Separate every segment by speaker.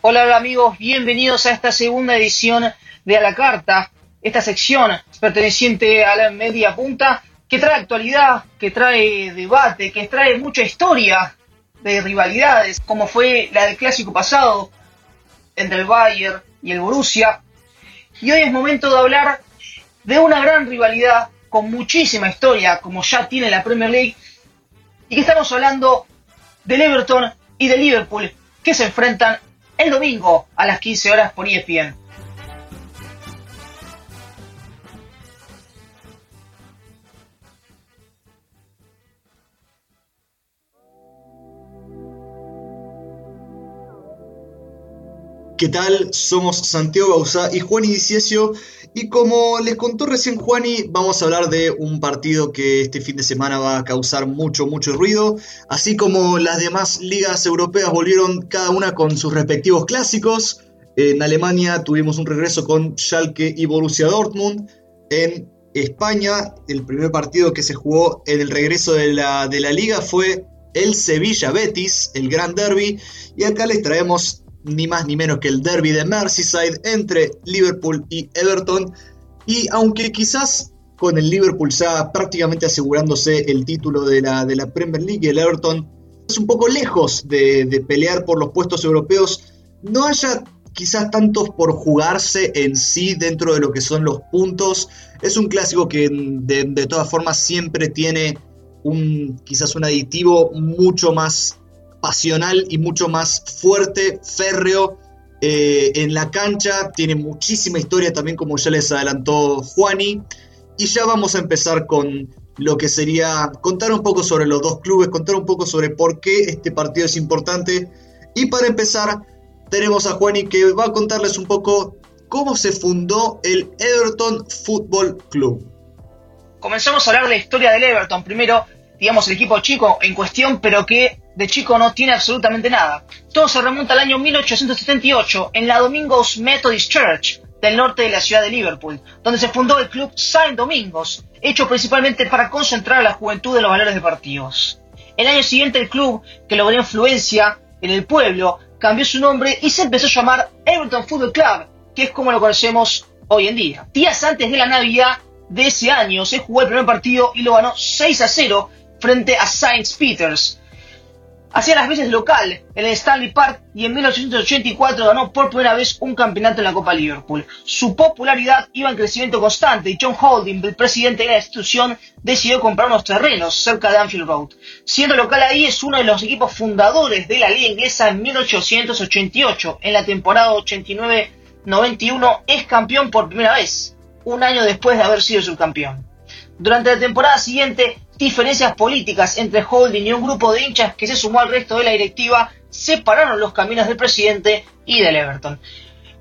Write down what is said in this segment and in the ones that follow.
Speaker 1: Hola, amigos, bienvenidos a esta segunda edición de A la Carta, esta sección perteneciente a la media punta que trae actualidad, que trae debate, que trae mucha historia de rivalidades, como fue la del clásico pasado entre el Bayern y el Borussia. Y hoy es momento de hablar de una gran rivalidad con muchísima historia, como ya tiene la Premier League, y que estamos hablando del Everton y del Liverpool, que se enfrentan el domingo a las 15 horas por ESPN.
Speaker 2: ¿Qué tal? Somos Santiago Bausa y Juan Diciesio y como les contó recién Juani, vamos a hablar de un partido que este fin de semana va a causar mucho, mucho ruido, así como las demás ligas europeas volvieron cada una con sus respectivos clásicos. En Alemania tuvimos un regreso con Schalke y Borussia Dortmund. En España, el primer partido que se jugó en el regreso de la, de la liga fue el Sevilla Betis, el Gran Derby. Y acá les traemos ni más ni menos que el derby de Merseyside entre Liverpool y Everton. Y aunque quizás con el Liverpool ya prácticamente asegurándose el título de la, de la Premier League, el Everton es un poco lejos de, pelear por los puestos europeos, no haya quizás tantos por jugarse en sí dentro de lo que son los puntos. Es un clásico que de, de todas formas siempre tiene un quizás un aditivo mucho más pasional y mucho más fuerte, férreo eh, en la cancha. Tiene muchísima historia también, como ya les adelantó Juani. Y ya vamos a empezar con lo que sería contar un poco sobre los dos clubes, contar un poco sobre por qué este partido es importante. Y para empezar, tenemos a Juani que va a contarles un poco cómo se fundó el Everton Football Club.
Speaker 1: Comenzamos a hablar de la historia del Everton. Primero, digamos, el equipo chico en cuestión, pero que de chico no tiene absolutamente nada. Todo se remonta al año 1878 en la Domingos Methodist Church del norte de la ciudad de Liverpool, donde se fundó el club Saint Domingos, hecho principalmente para concentrar a la juventud en los valores deportivos. El año siguiente el club, que logró influencia en el pueblo, cambió su nombre y se empezó a llamar Everton Football Club, que es como lo conocemos hoy en día. Días antes de la Navidad de ese año se jugó el primer partido y lo ganó 6 a 0 frente a Saint Peters, Hacía las veces local en el Stanley Park y en 1884 ganó por primera vez un campeonato en la Copa Liverpool. Su popularidad iba en crecimiento constante y John Holding, el presidente de la institución, decidió comprar unos terrenos cerca de Anfield Road. Siendo local ahí es uno de los equipos fundadores de la liga inglesa en 1888. En la temporada 89-91 es campeón por primera vez, un año después de haber sido subcampeón. Durante la temporada siguiente diferencias políticas entre Holding y un grupo de hinchas que se sumó al resto de la directiva separaron los caminos del presidente y del Everton.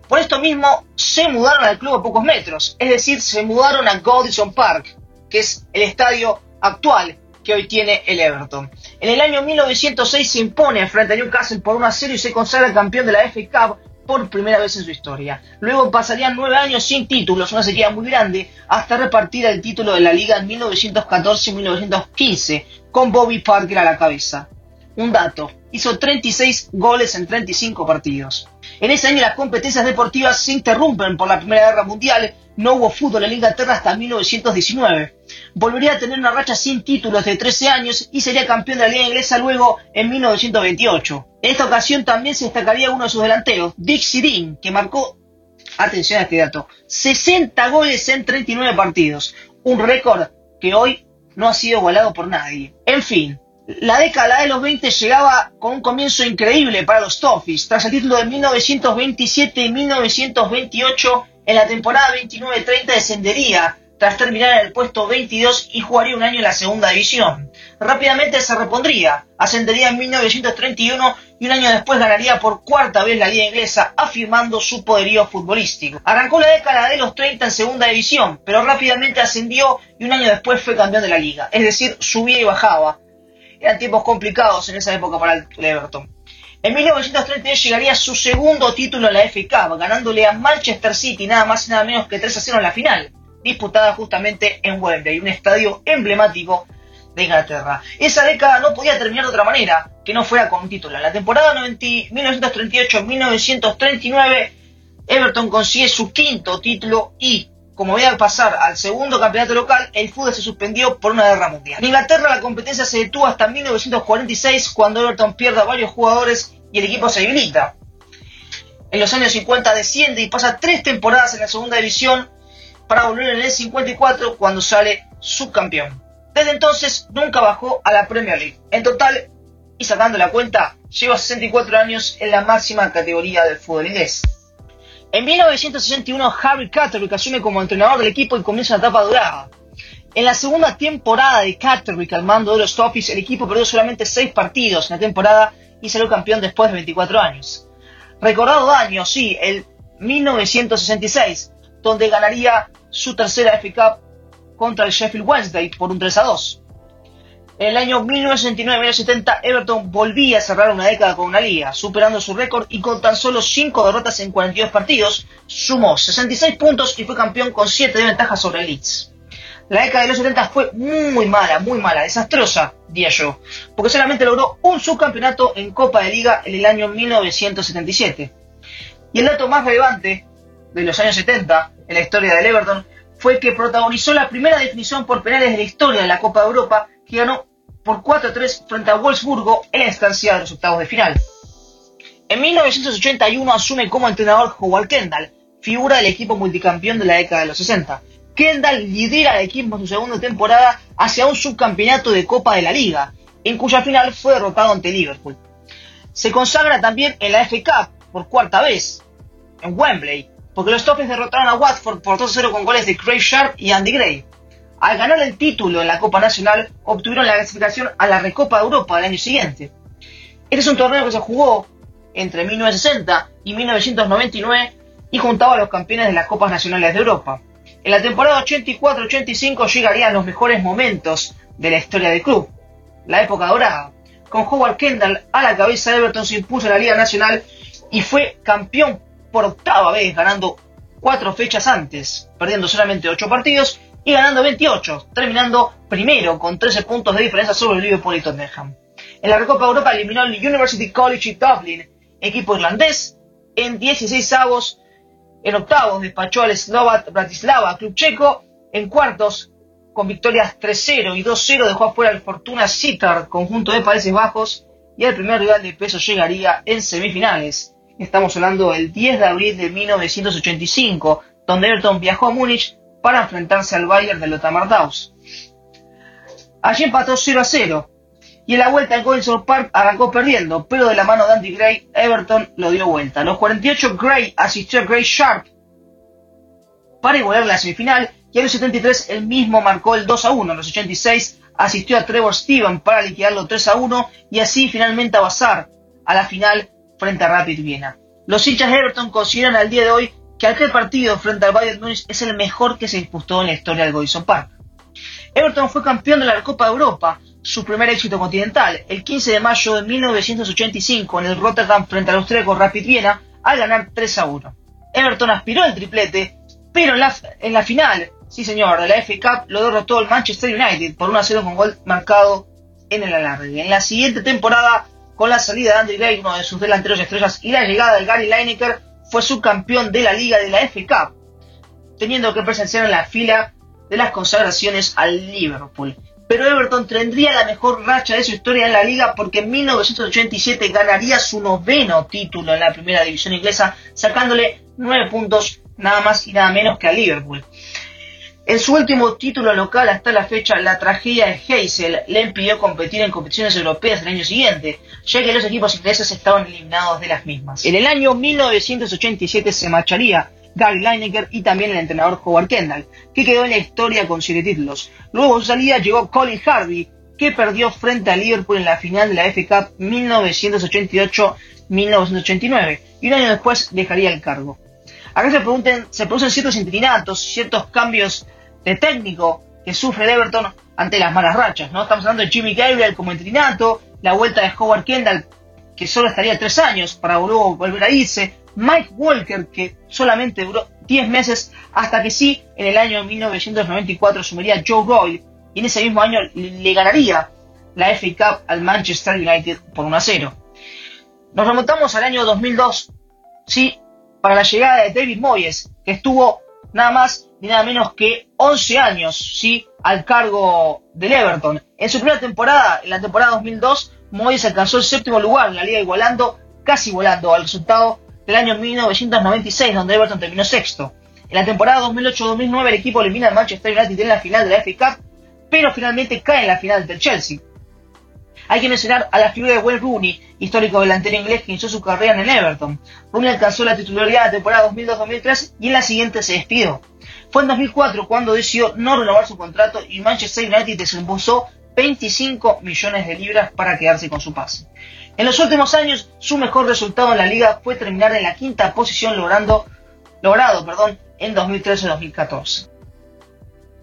Speaker 1: Por esto mismo se mudaron al club a pocos metros, es decir, se mudaron a Goodison Park, que es el estadio actual que hoy tiene el Everton. En el año 1906 se impone frente a Newcastle por 1 a 0 y se consagra campeón de la FA Cup por primera vez en su historia. Luego pasarían nueve años sin títulos, una sequía muy grande, hasta repartir el título de la liga en 1914 y 1915, con Bobby Parker a la cabeza. Un dato, hizo 36 goles en 35 partidos. En ese año las competencias deportivas se interrumpen por la Primera Guerra Mundial, no hubo fútbol en Inglaterra hasta 1919. Volvería a tener una racha sin títulos de 13 años y sería campeón de la Liga Inglesa luego en 1928. En esta ocasión también se destacaría uno de sus delanteros, Dixie Dean, que marcó, atención a este dato, 60 goles en 39 partidos, un récord que hoy no ha sido igualado por nadie. En fin, la década de los 20 llegaba con un comienzo increíble para los Toffees. Tras el título de 1927 y 1928, en la temporada 29-30 descendería tras terminar en el puesto 22 y jugaría un año en la segunda división. Rápidamente se repondría, ascendería en 1931 y un año después ganaría por cuarta vez la liga inglesa, afirmando su poderío futbolístico. Arrancó la década de los 30 en segunda división, pero rápidamente ascendió y un año después fue campeón de la liga, es decir, subía y bajaba eran tiempos complicados en esa época para el Everton. En 1933 llegaría su segundo título en la FA Cup, ganándole a Manchester City nada más y nada menos que 3 a 0 en la final, disputada justamente en Wembley, un estadio emblemático de Inglaterra. Esa década no podía terminar de otra manera que no fuera con un título. En la temporada 1938-1939, Everton consigue su quinto título y, como voy a pasar al segundo campeonato local, el fútbol se suspendió por una guerra mundial. En Inglaterra la competencia se detuvo hasta 1946 cuando Everton pierde a varios jugadores y el equipo se debilita. En los años 50 desciende y pasa tres temporadas en la segunda división para volver en el 54 cuando sale subcampeón. Desde entonces nunca bajó a la Premier League. En total, y sacando la cuenta, lleva 64 años en la máxima categoría del fútbol inglés. En 1961, Harry Catterick asume como entrenador del equipo y comienza una etapa dorada. En la segunda temporada de Catterick al mando de los Toffees, el equipo perdió solamente 6 partidos en la temporada y salió campeón después de 24 años. Recordado año, sí, el 1966, donde ganaría su tercera FA Cup contra el Sheffield Wednesday por un 3 a 2. En el año 1969-1970, Everton volvía a cerrar una década con una liga, superando su récord y con tan solo 5 derrotas en 42 partidos, sumó 66 puntos y fue campeón con 7 de ventaja sobre el Leeds. La década de los 70 fue muy mala, muy mala, desastrosa, diría yo, porque solamente logró un subcampeonato en Copa de Liga en el año 1977. Y el dato más relevante de los años 70 en la historia del Everton fue que protagonizó la primera definición por penales de la historia de la Copa de Europa, que ganó por 4-3 frente a Wolfsburgo en la estancia de los octavos de final. En 1981 asume como entrenador Howard Kendall, figura del equipo multicampeón de la década de los 60. Kendall lidera al equipo en su segunda temporada hacia un subcampeonato de Copa de la Liga, en cuya final fue derrotado ante Liverpool. Se consagra también en la FA Cup por cuarta vez, en Wembley, porque los Toffees derrotaron a Watford por 2-0 con goles de Craig Sharp y Andy Gray. Al ganar el título en la Copa Nacional, obtuvieron la clasificación a la Recopa de Europa del año siguiente. Este es un torneo que se jugó entre 1960 y 1999 y juntaba a los campeones de las Copas Nacionales de Europa. En la temporada 84-85 llegarían los mejores momentos de la historia del club, la época dorada. Con Howard Kendall a la cabeza Everton se impuso a la Liga Nacional y fue campeón por octava vez, ganando cuatro fechas antes, perdiendo solamente ocho partidos y ganando 28, terminando primero con 13 puntos de diferencia sobre el Liverpool y Tottenham. En la Recopa Europa eliminó al University College Dublin, equipo irlandés, en 16 avos. En octavos despachó al Slovat Bratislava, club checo. En cuartos, con victorias 3-0 y 2-0, dejó afuera al Fortuna Sittard, conjunto de Países Bajos. Y el primer rival de peso llegaría en semifinales. Estamos hablando del 10 de abril de 1985, donde Everton viajó a Múnich para enfrentarse al Bayern de Lothar Daus. Allí empató 0 a 0 y en la vuelta al Goldson Park arrancó perdiendo, pero de la mano de Andy Gray, Everton lo dio vuelta. A los 48 Gray asistió a Gray Sharp para igualar la semifinal y a los 73 el mismo marcó el 2 a 1. A los 86 asistió a Trevor Steven para liquidarlo 3 a 1 y así finalmente avanzar a la final frente a Rapid Viena. Los hinchas Everton consideran al día de hoy que aquel partido frente al Bayern Munich es el mejor que se disputó en la historia del Goodison Park. Everton fue campeón de la Copa Europa, su primer éxito continental, el 15 de mayo de 1985 en el Rotterdam frente al austríaco Rapid Viena al ganar 3 a 1. Everton aspiró al triplete, pero en la, final, sí señor, de la FA Cup lo derrotó el Manchester United por 1 a 0 con gol marcado en el alargue. En la siguiente temporada con la salida de Andy Gray, uno de sus delanteros estrellas, y la llegada de Gary Lineker, fue subcampeón de la Liga de la FA Cup, teniendo que presenciar en la fila de las consagraciones al Liverpool. Pero Everton tendría la mejor racha de su historia en la liga porque en 1987 ganaría su noveno título en la primera división inglesa, sacándole nueve puntos nada más y nada menos que a Liverpool. En su último título local hasta la fecha, la tragedia de Heysel le impidió competir en competiciones europeas el año siguiente, ya que los equipos ingleses estaban eliminados de las mismas. En el año 1987 se marcharía Gary Lineker y también el entrenador Howard Kendall, que quedó en la historia con siete títulos. Luego su salida llegó Colin Harvey, que perdió frente a Liverpool en la final de la Cup 1988-1989, y un año después dejaría el cargo. Acá se, pregunten, se producen ciertos interinatos, ciertos cambios de técnico que sufre el Everton ante las malas rachas, ¿no? Estamos hablando de Jimmy Gabriel como entrenato, la vuelta de Howard Kendall, que solo estaría tres años para luego volver a irse, Mike Walker, que solamente duró 10 meses, hasta que sí, en el año 1994 asumiría Joe Roy, y en ese mismo año le ganaría la FA Cup al Manchester United por 1 a 0. Nos remontamos al año 2002, sí, para la llegada de David Moyes, que estuvo nada más ni nada menos que 11 años, sí, al cargo del Everton. En su primera temporada, en la temporada 2002, Moyes alcanzó el séptimo lugar en la liga igualando, casi igualando al resultado del año 1996, donde Everton terminó sexto. En la temporada 2008-2009 el equipo elimina al Manchester United en la final de la FA Cup, pero finalmente cae en la final del Chelsea. Hay que mencionar a la figura de Wayne Rooney, histórico delantero inglés que inició su carrera en el Everton. Rooney alcanzó la titularidad de la temporada 2002-2003 y en la siguiente se despidió. Fue en 2004 cuando decidió no renovar su contrato y Manchester United desembolsó 25 millones de libras para quedarse con su pase. En los últimos años, su mejor resultado en la liga fue terminar en la quinta posición logrando, logrado perdón, en 2013-2014.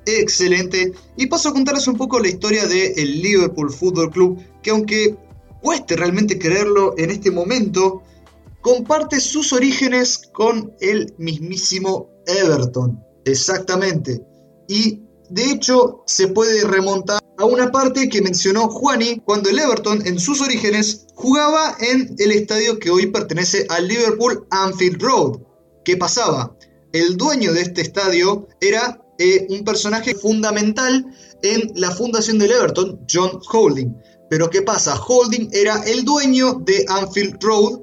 Speaker 2: Excelente. Y paso a contarles un poco la historia del Liverpool Football Club, que aunque cueste realmente creerlo en este momento, comparte sus orígenes con el mismísimo Everton. Exactamente. Y de hecho se puede remontar a una parte que mencionó Juani cuando el Everton en sus orígenes jugaba en el estadio que hoy pertenece al Liverpool Anfield Road. ¿Qué pasaba? El dueño de este estadio era eh, un personaje fundamental en la fundación del Everton, John Holding. Pero ¿qué pasa? Holding era el dueño de Anfield Road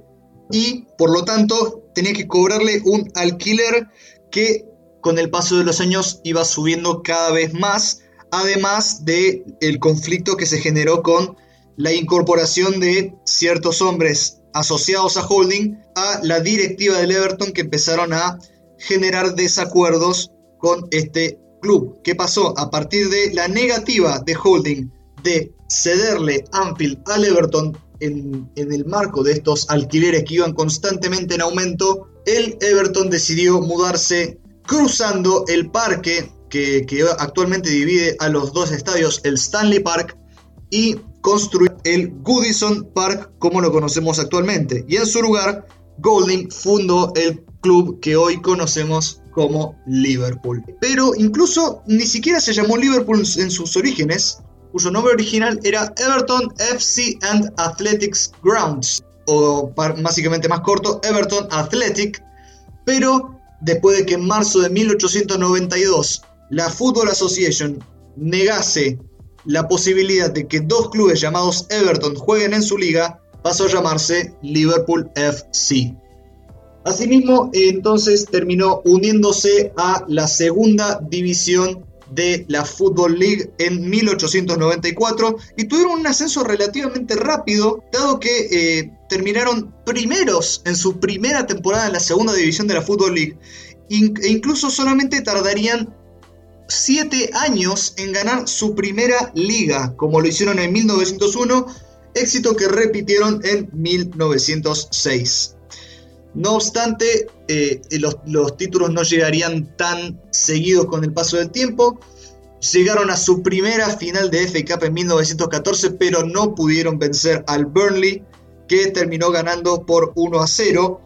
Speaker 2: y por lo tanto tenía que cobrarle un alquiler que con el paso de los años iba subiendo cada vez más, además de el conflicto que se generó con la incorporación de ciertos hombres asociados a Holding a la directiva del Everton que empezaron a generar desacuerdos con este club. ¿Qué pasó? A partir de la negativa de Holding de cederle Anfield al Everton en, el marco de estos alquileres que iban constantemente en aumento, el Everton decidió mudarse cruzando el parque que, actualmente divide a los dos estadios, el Stanley Park, y construir el Goodison Park como lo conocemos actualmente. Y en su lugar, Golding fundó el club que hoy conocemos como Liverpool. Pero incluso ni siquiera se llamó Liverpool en sus orígenes, cuyo nombre original era Everton FC and Athletics Grounds, o básicamente más corto, Everton Athletic, pero después de que en marzo de 1892 la Football Association negase la posibilidad de que dos clubes llamados Everton jueguen en su liga, pasó a llamarse Liverpool FC. Asimismo, entonces terminó uniéndose a la segunda división de la Football League en 1894 y tuvieron un ascenso relativamente rápido, dado que eh, terminaron primeros en su primera temporada en la segunda división de la Football League e incluso solamente tardarían siete años en ganar su primera liga, como lo hicieron en 1901, éxito que repitieron en 1906. No obstante, eh, los, títulos no llegarían tan seguidos con el paso del tiempo. Llegaron a su primera final de FA en 1914, pero no pudieron vencer al Burnley, que terminó ganando por 1 a 0.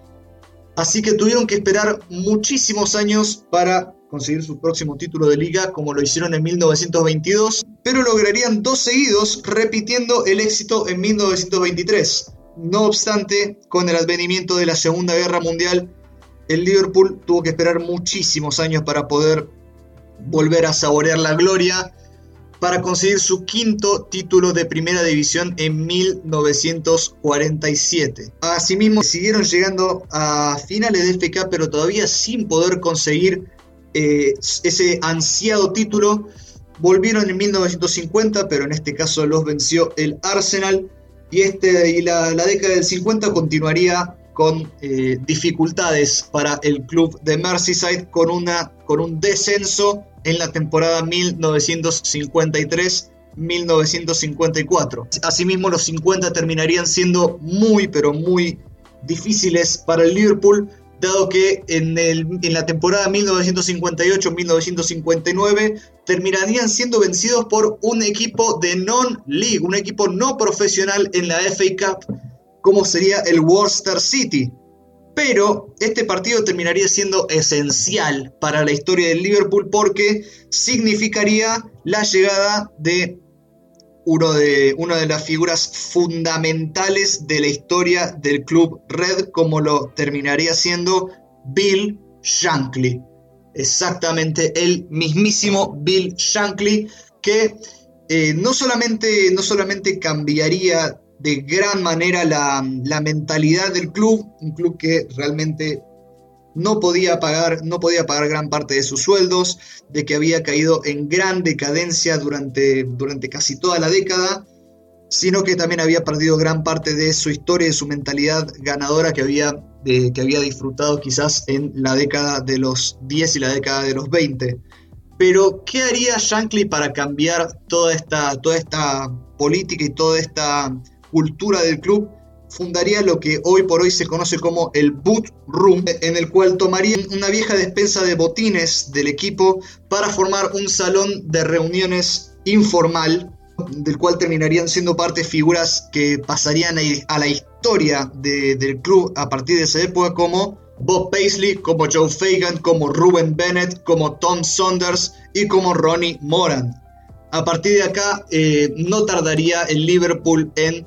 Speaker 2: Así que tuvieron que esperar muchísimos años para conseguir su próximo título de liga, como lo hicieron en 1922, pero lograrían dos seguidos, repitiendo el éxito en 1923. No obstante, con el advenimiento de la Segunda Guerra Mundial, el Liverpool tuvo que esperar muchísimos años para poder volver a saborear la gloria, para conseguir su quinto título de primera división en 1947. Asimismo, siguieron llegando a finales de FK, pero todavía sin poder conseguir eh, ese ansiado título. Volvieron en 1950, pero en este caso los venció el Arsenal y, este, y la, década del 50 continuaría con eh, dificultades para el club de Merseyside con, una, con un descenso en la temporada 1953-1954. Asimismo, los 50 terminarían siendo muy, pero muy difíciles para el Liverpool, dado que en, el, en la temporada 1958-1959 terminarían siendo vencidos por un equipo de non-league, un equipo no profesional en la FA Cup, como sería el Worcester City. pero este partido terminaría siendo esencial para la historia del Liverpool porque significaría la llegada de, uno de una de las figuras fundamentales de la historia del club Red, como lo terminaría siendo Bill Shankly. Exactamente, el mismísimo Bill Shankly, que eh, no, solamente, no solamente cambiaría de gran manera la, mentalidad del club, un club que realmente no podía pagar, no podía pagar gran parte de sus sueldos, de que había caído en gran decadencia durante, durante casi toda la década, sino que también había perdido gran parte de su historia y de su mentalidad ganadora que había, que había disfrutado quizás en la década de los 10 y la década de los 20. Pero, ¿qué haría Shankly para cambiar toda esta, toda esta política y toda esta cultura del club, fundaría lo que hoy por hoy se conoce como el Boot Room, en el cual tomaría una vieja despensa de botines del equipo para formar un salón de reuniones informal, del cual terminarían siendo parte figuras que pasarían a la historia del club a partir de esa época, como Bob Paisley, como Joe Fagan, como Ruben Bennett, como Tom Saunders y como Ronnie Moran. A partir de acá, eh, no tardaría el Liverpool en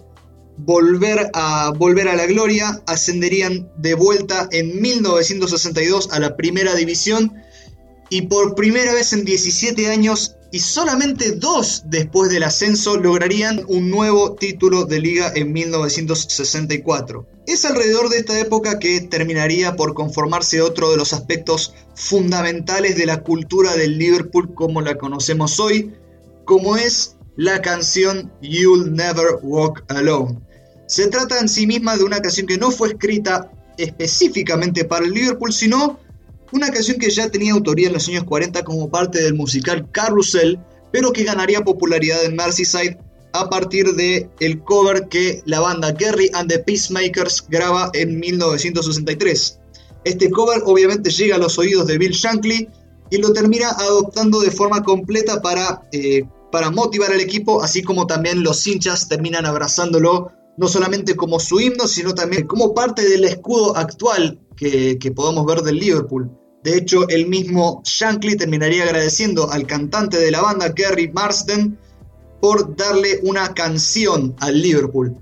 Speaker 2: volver a, volver a la gloria, ascenderían de vuelta en 1962 a la primera división y por primera vez en 17 años y solamente dos después del ascenso lograrían un nuevo título de liga en 1964. Es alrededor de esta época que terminaría por conformarse otro de los aspectos fundamentales de la cultura del Liverpool como la conocemos hoy, como es la canción You'll Never Walk Alone. Se trata en sí misma de una canción que no fue escrita específicamente para el Liverpool, sino una canción que ya tenía autoría en los años 40 como parte del musical Carrusel, pero que ganaría popularidad en Merseyside a partir de cover que la banda Gary and the Peacemakers graba en 1963. Este cover obviamente llega a los oídos de Bill Shankly y lo termina adoptando de forma completa para, eh, para motivar al equipo, así como también los hinchas terminan abrazándolo no solamente como su himno, sino también como parte del escudo actual que, podemos ver del Liverpool. De hecho, el mismo Shankly terminaría agradeciendo al cantante de la banda, Gary Marsden, por darle una canción al Liverpool.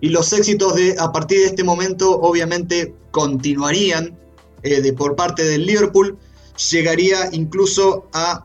Speaker 2: Y los éxitos de, a partir de este momento obviamente continuarían eh, de, por parte del Liverpool. Llegaría incluso a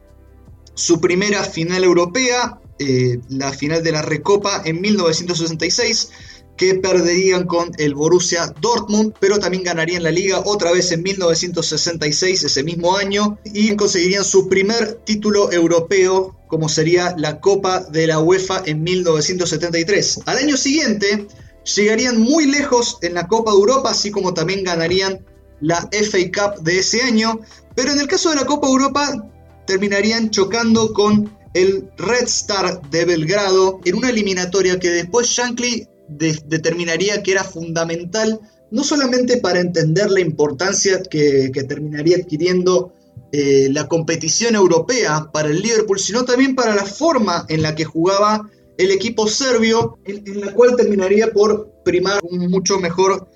Speaker 2: su primera final europea, eh, la final de la Recopa en 1966 que perderían con el Borussia Dortmund, pero también ganarían la liga otra vez en 1966, ese mismo año, y conseguirían su primer título europeo, como sería la Copa de la UEFA en 1973. Al año siguiente, llegarían muy lejos en la Copa de Europa, así como también ganarían la FA Cup de ese año, pero en el caso de la Copa Europa, terminarían chocando con el Red Star de Belgrado en una eliminatoria que después Shankly determinaría que era fundamental no solamente para entender la importancia que, terminaría adquiriendo eh, la competición europea para el Liverpool, sino también para la forma en la que jugaba el equipo serbio, en, la cual terminaría por primar un mucho mejor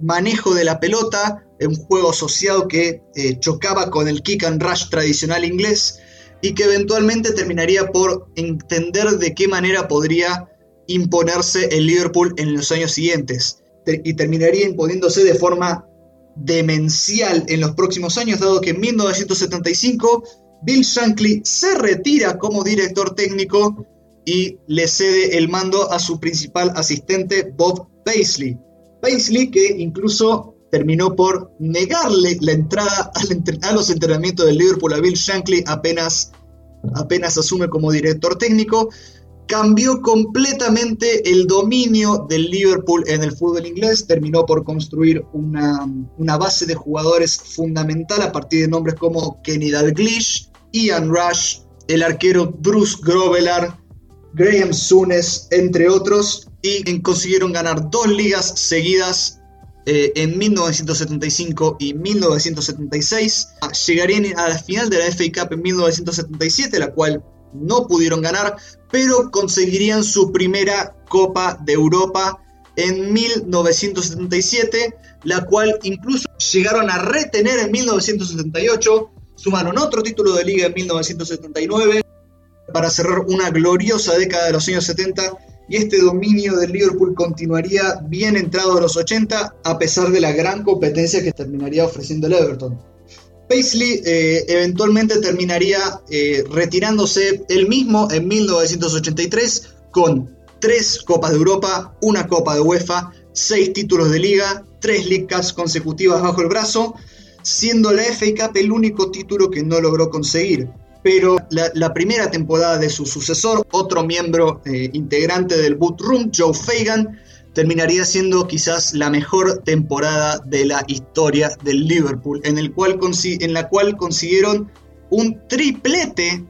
Speaker 2: manejo de la pelota, un juego asociado que eh, chocaba con el kick and rush tradicional inglés y que eventualmente terminaría por entender de qué manera podría imponerse el Liverpool en los años siguientes y terminaría imponiéndose de forma demencial en los próximos años, dado que en 1975 Bill Shankly se retira como director técnico y le cede el mando a su principal asistente Bob Paisley. Paisley que incluso terminó por negarle la entrada a los entrenamientos del Liverpool a Bill Shankly apenas, apenas asume como director técnico. Cambió completamente el dominio del Liverpool en el fútbol inglés, terminó por construir una, base de jugadores fundamental a partir de nombres como Kenny Dalglish, Ian Rush, el arquero Bruce Grovelar, Graham Souness, entre otros, y consiguieron ganar dos ligas seguidas eh, en 1975 y 1976. Llegarían a la final de la FA Cup en 1977, la cual no pudieron ganar, pero conseguirían su primera Copa de Europa en 1977, la cual incluso llegaron a retener en 1978, sumaron otro título de liga en 1979 para cerrar una gloriosa década de los años 70 y este dominio del Liverpool continuaría bien entrado a los 80 a pesar de la gran competencia que terminaría ofreciendo el Everton. Paisley eh, eventualmente terminaría eh, retirándose él mismo en 1983 con tres Copas de Europa, una Copa de UEFA, seis títulos de liga, tres League Cups consecutivas bajo el brazo, siendo la FA Cup el único título que no logró conseguir. Pero la, primera temporada de su sucesor, otro miembro eh, integrante del Boot Room, Joe Fagan, terminaría siendo quizás la mejor temporada de la historia del Liverpool, en, la cual consiguieron un triplete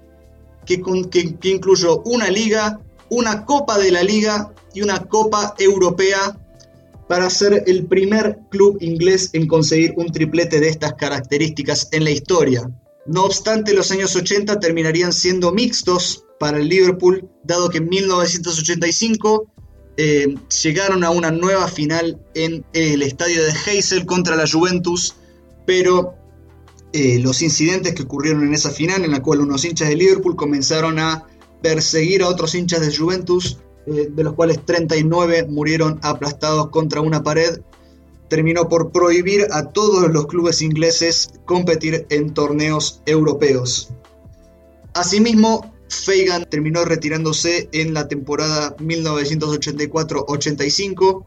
Speaker 2: que, incluyó una liga, una copa de la liga y una copa europea para ser el primer club inglés en conseguir un triplete de estas características en la historia. No obstante, los años 80 terminarían siendo mixtos para el Liverpool, dado que en 1985 eh, llegaron a una nueva final en el estadio de Heysel contra la Juventus, pero eh, los incidentes que ocurrieron en esa final, en la cual unos hinchas de Liverpool comenzaron a perseguir a otros hinchas de Juventus, eh, de los cuales 39 murieron aplastados contra una pared, terminó por prohibir a todos los clubes ingleses competir en torneos europeos. Asimismo, Fagan terminó retirándose en la temporada 1984-85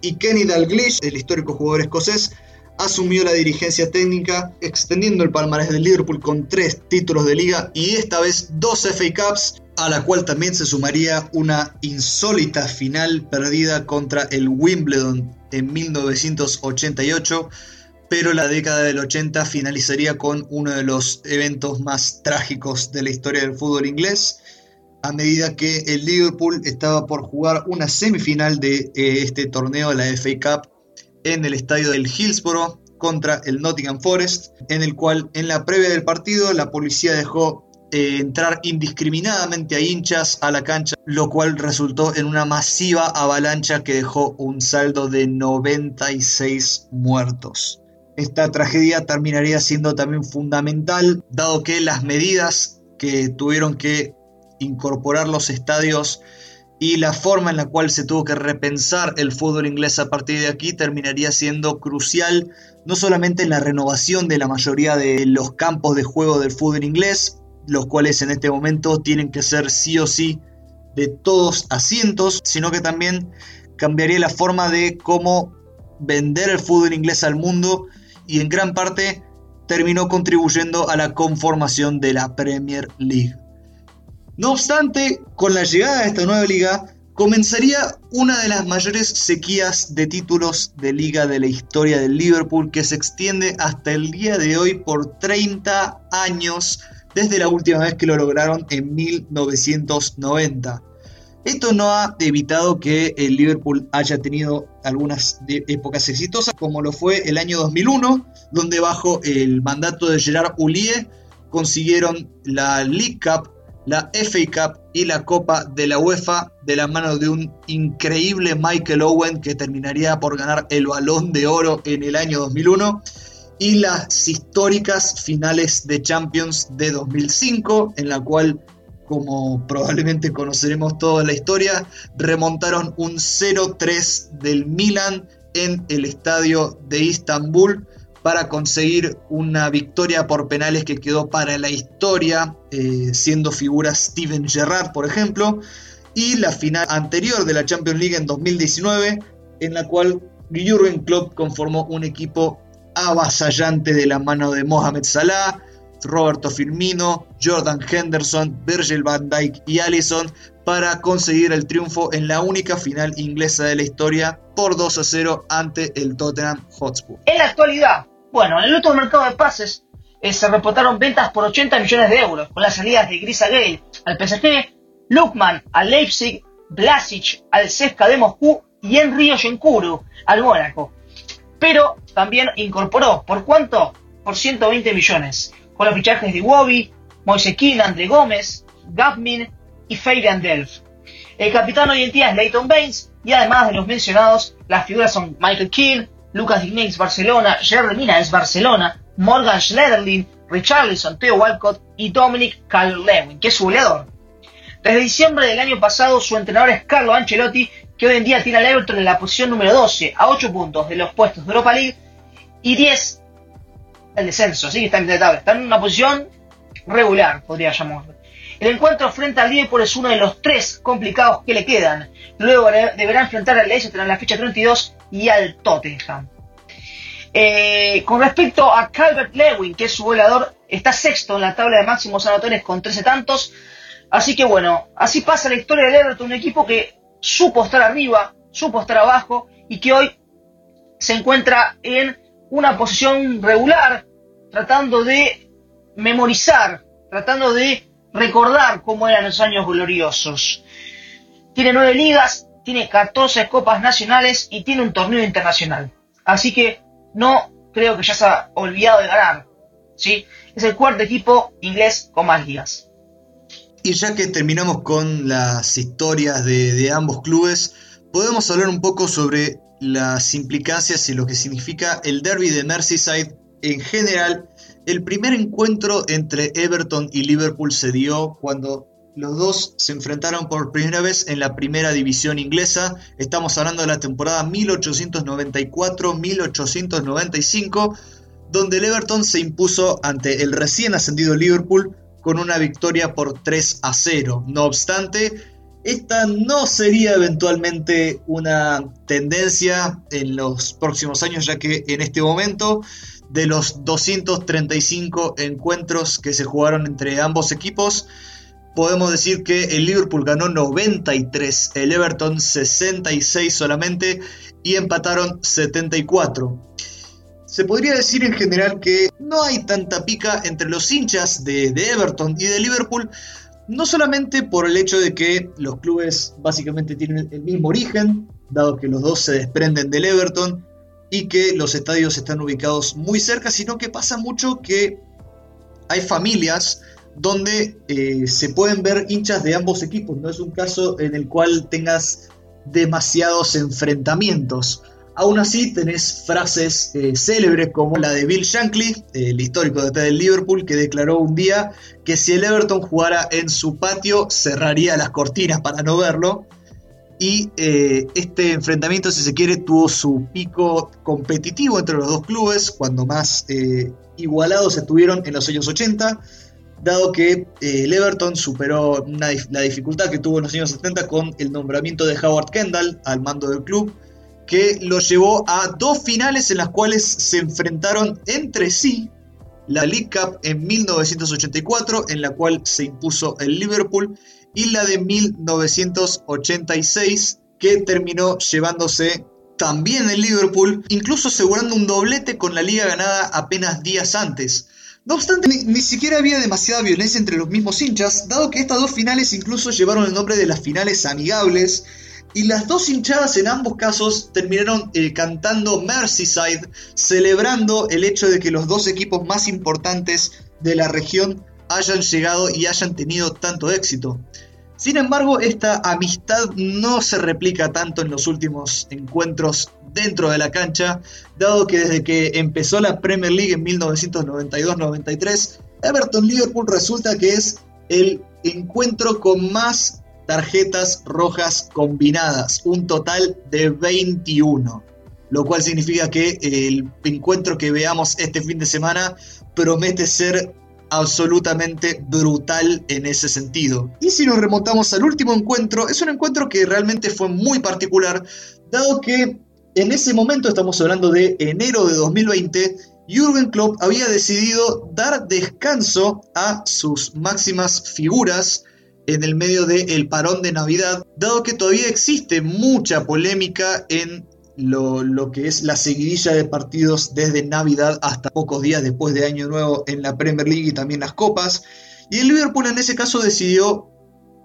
Speaker 2: y Kenny Dalglish, el histórico jugador escocés, asumió la dirigencia técnica, extendiendo el palmarés del Liverpool con tres títulos de liga y esta vez dos FA Cups, a la cual también se sumaría una insólita final perdida contra el Wimbledon en 1988 pero la década del 80 finalizaría con uno de los eventos más trágicos de la historia del fútbol inglés, a medida que el Liverpool estaba por jugar una semifinal de eh, este torneo, la FA Cup, en el estadio del Hillsborough contra el Nottingham Forest, en el cual en la previa del partido la policía dejó eh, entrar indiscriminadamente a hinchas a la cancha, lo cual resultó en una masiva avalancha que dejó un saldo de 96 muertos. Esta tragedia terminaría siendo también fundamental, dado que las medidas que tuvieron que incorporar los estadios y la forma en la cual se tuvo que repensar el fútbol inglés a partir de aquí terminaría siendo crucial, no solamente en la renovación de la mayoría de los campos de juego del fútbol inglés, los cuales en este momento tienen que ser sí o sí de todos asientos, sino que también cambiaría la forma de cómo vender el fútbol inglés al mundo y en gran parte terminó contribuyendo a la conformación de la Premier League. No obstante, con la llegada de esta nueva liga, comenzaría una de las mayores sequías de títulos de liga de la historia del Liverpool que se extiende hasta el día de hoy por 30 años desde la última vez que lo lograron en 1990. Esto no ha evitado que el Liverpool haya tenido algunas épocas exitosas, como lo fue el año 2001, donde bajo el mandato de Gerard Houllier consiguieron la League Cup, la FA Cup y la Copa de la UEFA de la mano de un increíble Michael Owen que terminaría por ganar el balón de oro en el año 2001 y las históricas finales de Champions de 2005 en la cual como probablemente conoceremos toda la historia, remontaron un 0-3 del Milan en el estadio de Istambul para conseguir una victoria por penales que quedó para la historia, eh, siendo figura Steven Gerrard, por ejemplo, y la final anterior de la Champions League en 2019, en la cual Jurgen Klopp conformó un equipo avasallante de la mano de Mohamed Salah, Roberto Firmino, Jordan Henderson, Virgil van Dijk y Allison para conseguir el triunfo en la única final inglesa de la historia por 2 a 0 ante el Tottenham Hotspur.
Speaker 1: En la actualidad, bueno, en el último mercado de pases eh, se reportaron ventas por 80 millones de euros con las salidas de Grisa Gale al PSG, Lukman al Leipzig, Blasic al CSKA de Moscú y Enrio Yenkuru al Mónaco. Pero también incorporó, ¿por cuánto? Por 120 millones con los fichajes de Wobby, Moise Keane, André Gómez, Gavmin y Fabian Delph. El capitán hoy en día es Leighton Baines, Y además de los mencionados, las figuras son Michael Keane, Lucas Digne Barcelona, Jerry Mina es Barcelona, Morgan Schneiderlin, Richarlison, Theo Walcott y Dominic Calvert-Lewin, que es su goleador. Desde diciembre del año pasado, su entrenador es Carlo Ancelotti, que hoy en día tiene al Everton en la posición número 12, a 8 puntos de los puestos de Europa League y 10 el descenso, así que está en la tabla. Está en una posición regular, podría llamarlo. El encuentro frente al Liverpool es uno de los tres complicados que le quedan. Luego deberá enfrentar al Leicester en la fecha 32 y al Tottenham. Eh, con respecto a Calvert Lewin, que es su goleador, está sexto en la tabla de máximos anotadores con 13 tantos. Así que bueno, así pasa la historia del Everton, un equipo que supo estar arriba, supo estar abajo y que hoy se encuentra en una posición regular, tratando de memorizar, tratando de recordar cómo eran los años gloriosos. Tiene nueve ligas, tiene 14 copas nacionales y tiene un torneo internacional. Así que no creo que ya se ha olvidado de ganar. ¿sí? Es el cuarto equipo inglés con más ligas.
Speaker 2: Y ya que terminamos con las historias de, ambos clubes, podemos hablar un poco sobre las implicancias y lo que significa el derby de Merseyside en general. El primer encuentro entre Everton y Liverpool se dio cuando los dos se enfrentaron por primera vez en la primera división inglesa. Estamos hablando de la temporada 1894-1895, donde el Everton se impuso ante el recién ascendido Liverpool con una victoria por 3 a 0. No obstante, esta no sería eventualmente una tendencia en los próximos años, ya que en este momento de los 235 encuentros que se jugaron entre ambos equipos, podemos decir que el Liverpool ganó 93, el Everton 66 solamente y empataron 74. Se podría decir en general que no hay tanta pica entre los hinchas de, Everton y de Liverpool, no solamente por el hecho de que los clubes básicamente tienen el mismo origen, dado que los dos se desprenden del Everton y que los estadios están ubicados muy cerca, sino que pasa mucho que hay familias donde eh, se pueden ver hinchas de ambos equipos. No es un caso en el cual tengas demasiados enfrentamientos. Aún así, tenés frases eh, célebres como la de Bill Shankly, el histórico de del Liverpool, que declaró un día que si el Everton jugara en su patio, cerraría las cortinas para no verlo. Y eh, este enfrentamiento, si se quiere, tuvo su pico competitivo entre los dos clubes, cuando más eh, igualados estuvieron en los años 80, dado que el Everton superó la dificultad que tuvo en los años 70 con el nombramiento de Howard Kendall al mando del club que lo llevó a dos finales en las cuales se enfrentaron entre sí. La League Cup en 1984, en la cual se impuso el Liverpool, y la de 1986, que terminó llevándose también el Liverpool, incluso asegurando un doblete con la liga ganada apenas días antes. No obstante, ni, ni, siquiera había demasiada violencia entre los mismos hinchas, dado que estas dos finales incluso llevaron el nombre de las finales amigables, y las dos hinchadas en ambos casos terminaron eh, cantando Merseyside, celebrando el hecho de que los dos equipos más importantes de la región hayan llegado y hayan tenido tanto éxito. Sin embargo, esta amistad no se replica tanto en los últimos encuentros dentro de la cancha, dado que desde que empezó la Premier League en 1992-93, Everton Liverpool resulta que es el encuentro con más tarjetas rojas combinadas, un total de 21, lo cual significa que el encuentro que veamos este fin de semana promete ser absolutamente brutal en ese sentido. Y si nos remontamos al último encuentro, es un encuentro que realmente fue muy particular, dado que en ese momento, estamos hablando de enero de 2020, Jürgen Klopp había decidido dar descanso a sus máximas figuras, en el medio del parón de Navidad, dado que todavía existe mucha polémica en lo, que es la seguidilla de partidos desde Navidad hasta pocos días después de Año Nuevo en la Premier League y también las copas. Y el Liverpool en ese caso decidió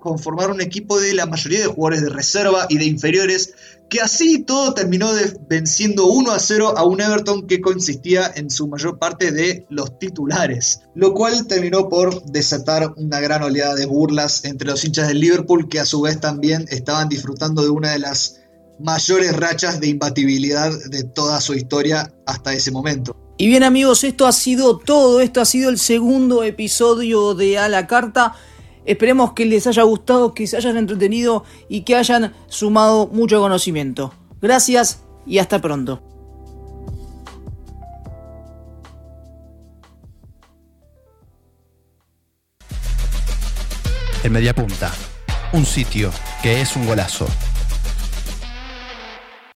Speaker 2: conformar un equipo de la mayoría de jugadores de reserva y de inferiores, que así todo terminó venciendo 1 a 0 a un Everton que consistía en su mayor parte de los titulares, lo cual terminó por desatar una gran oleada de burlas entre los hinchas del Liverpool, que a su vez también estaban disfrutando de una de las mayores rachas de imbatibilidad de toda su historia hasta ese momento.
Speaker 1: Y bien amigos, esto ha sido todo, esto ha sido el segundo episodio de A la Carta. Esperemos que les haya gustado, que se hayan entretenido y que hayan sumado mucho conocimiento. Gracias y hasta pronto.
Speaker 3: El Mediapunta, un sitio que es un golazo.